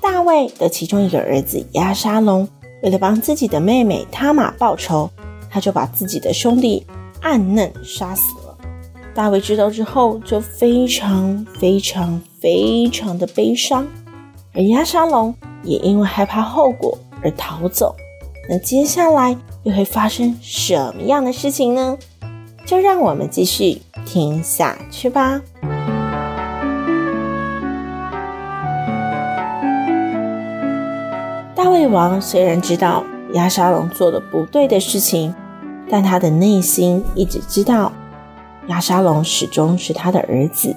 大卫的其中一个儿子押沙龙，为了帮自己的妹妹他玛报仇，他就把自己的兄弟暗嫩杀死了。大卫知道之后，就非常非常非常的悲伤，而押沙龙也因为害怕后果而逃走。那接下来又会发生什么样的事情呢？就让我们继续听下去吧。大卫王虽然知道押沙龙做了不对的事情，但他的内心一直知道押沙龙始终是他的儿子。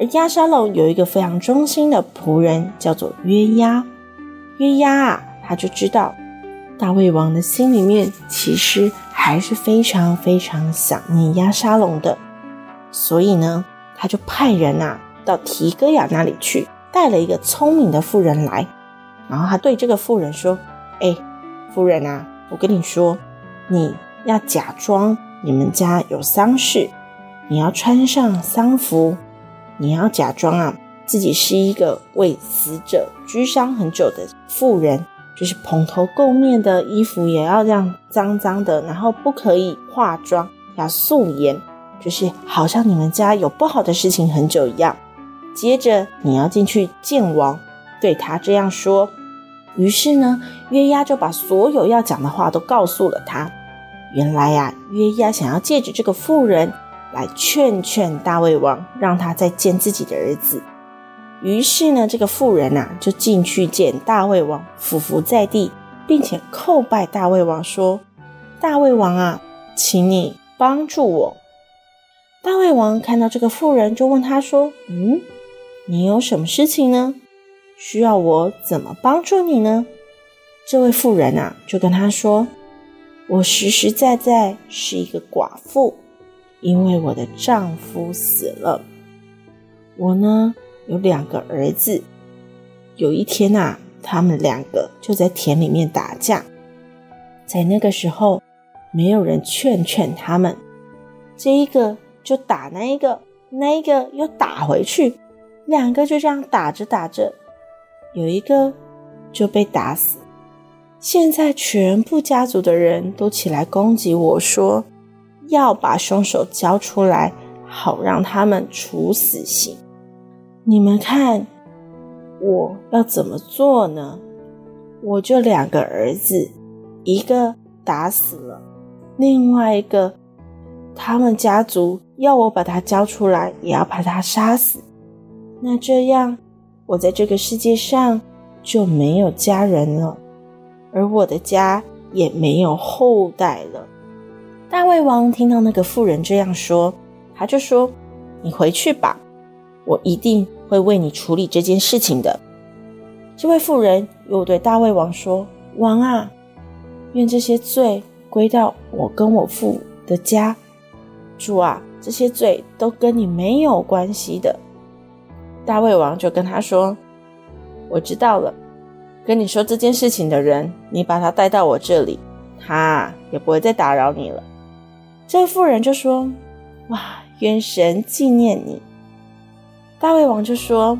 而押沙龙有一个非常忠心的仆人，叫做约押。约押啊，他就知道大卫王的心里面其实还是非常非常想念押沙龙的，所以呢，他就派人啊到提哥亚那里去，带了一个聪明的妇人来。然后他对这个妇人说：“哎，夫人啊，我跟你说，你要假装你们家有丧事，你要穿上丧服，你要假装啊自己是一个为死者居丧很久的妇人，就是蓬头垢面的衣服也要这样脏脏的，然后不可以化妆，要素颜，就是好像你们家有不好的事情很久一样。接着你要进去见王。”对他这样说，于是呢，约押就把所有要讲的话都告诉了他。原来呀、约押想要借着这个妇人来劝劝大卫王，让他再见自己的儿子。于是呢，这个妇人呐、就进去见大卫王，俯伏在地，并且叩拜大卫王，说：“大卫王啊，请你帮助我。”大卫王看到这个妇人，就问他说：“嗯，你有什么事情呢？”需要我怎么帮助你呢？这位妇人啊，就跟他说：“我实实在在是一个寡妇，因为我的丈夫死了。我呢，有两个儿子。有一天啊，他们两个就在田里面打架，在那个时候，没有人劝劝他们，这一个就打那一个，那一个又打回去，两个就这样打着打着。”有一个就被打死，现在全部家族的人都起来攻击我说，要把凶手交出来，好让他们处死刑。你们看我要怎么做呢？我就两个儿子，一个打死了，另外一个他们家族要我把他交出来，也要把他杀死。那这样。我在这个世界上就没有家人了，而我的家也没有后代了。大卫王听到那个妇人这样说，他就说：“你回去吧，我一定会为你处理这件事情的。”这位妇人又对大卫王说：“王啊，愿这些罪归到我跟我父的家。主啊，这些罪都跟你没有关系的。”大卫王就跟他说：“我知道了，跟你说这件事情的人，你把他带到我这里，他也不会再打扰你了。”这个妇人就说：“哇，愿神纪念你。”大卫王就说：“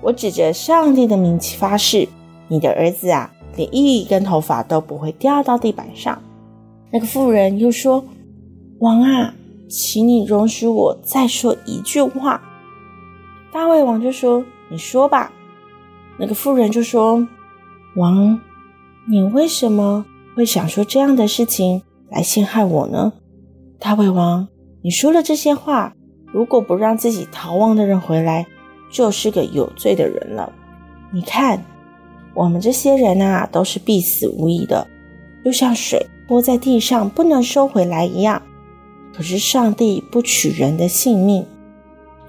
我指着上帝的名发誓，你的儿子啊，连一根头发都不会掉到地板上。”那个妇人又说：“王啊，请你容许我再说一句话。”大卫王就说：“你说吧。”那个妇人就说：“王，你为什么会想说这样的事情来陷害我呢？”大卫王，你说了这些话，如果不让自己逃亡的人回来，就是个有罪的人了。你看，我们这些人啊，都是必死无疑的，就像水泼在地上不能收回来一样。可是上帝不取人的性命，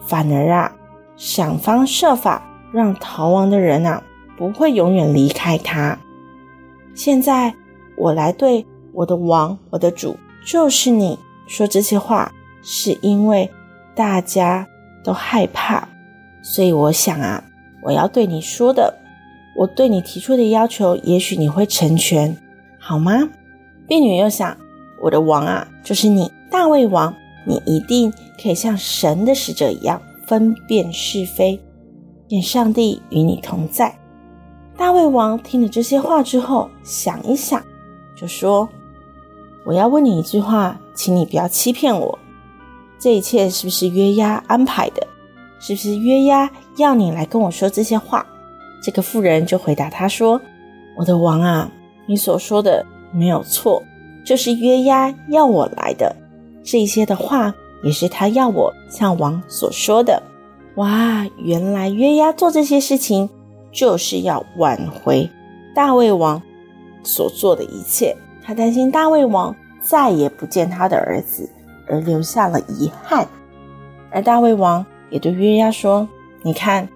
反而啊。想方设法让逃亡的人啊不会永远离开他。现在我来对我的王、我的主，就是你说这些话，是因为大家都害怕，所以我想啊，我要对你说的，我对你提出的要求，也许你会成全，好吗？婢女又想，我的王啊，就是你，大卫王，你一定可以像神的使者一样分辨是非，愿上帝与你同在。大卫王听了这些话之后，想一想，就说：“我要问你一句话，请你不要欺骗我。这一切是不是约押安排的？是不是约押要你来跟我说这些话？”这个妇人就回答他说：“我的王啊，你所说的没有错，就是约押要我来的。这些的话也是他要我向王所说的。哇，原来约押做这些事情。”就是要挽回大卫王所做的一切，他担心大卫王再也不见他的儿子，而留下了遗憾。而大卫王也对约押说：“你看，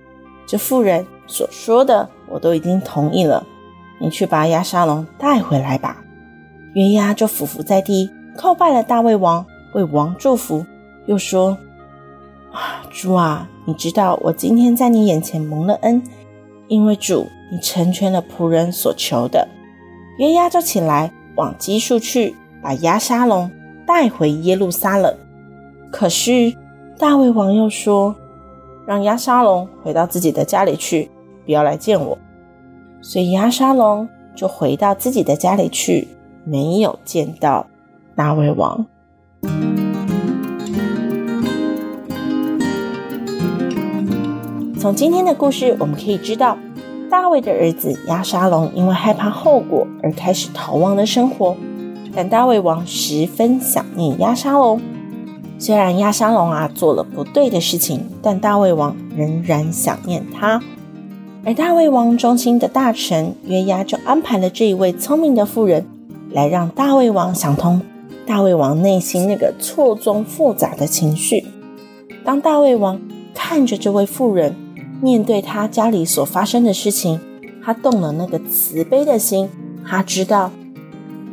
这妇人所说的，我都已经同意了，你去把押沙龙带回来吧。”约押就俯伏在地，叩拜了大卫王，为王祝福，又说：“啊，主啊，你知道我今天在你眼前蒙了恩。”因为主，你成全了仆人所求的，约押就起来往基述去，把押沙龙带回耶路撒冷。可是大卫王又说，让押沙龙回到自己的家里去，不要来见我。所以押沙龙就回到自己的家里去，没有见到大卫王。从今天的故事，我们可以知道，大卫的儿子亚沙龙因为害怕后果而开始逃亡的生活。但大卫王十分想念亚沙龙，虽然亚沙龙啊做了不对的事情，但大卫王仍然想念他。而大卫王中心的大臣约押就安排了这一位聪明的妇人，来让大卫王想通大卫王内心那个错综复杂的情绪。当大卫王看着这位妇人，面对他家里所发生的事情，他动了那个慈悲的心。他知道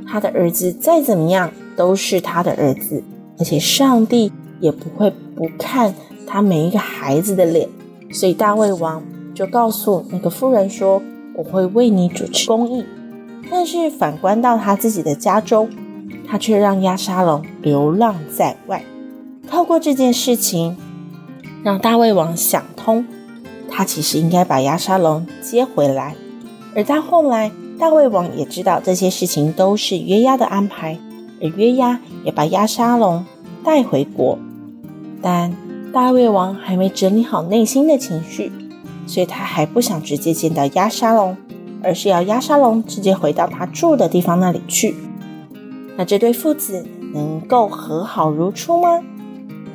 他的儿子再怎么样都是他的儿子，而且上帝也不会不看他每一个孩子的脸。所以大卫王就告诉那个妇人说：“我会为你主持公义。”但是反观到他自己的家中，他却让押沙龙流浪在外。透过这件事情，让大卫王想通。他其实应该把鸭沙龙接回来，而到后来，大卫王也知道这些事情都是约押的安排，而约押也把鸭沙龙带回国。但大卫王还没整理好内心的情绪，所以他还不想直接见到鸭沙龙，而是要鸭沙龙直接回到他住的地方那里去。那这对父子能够和好如初吗？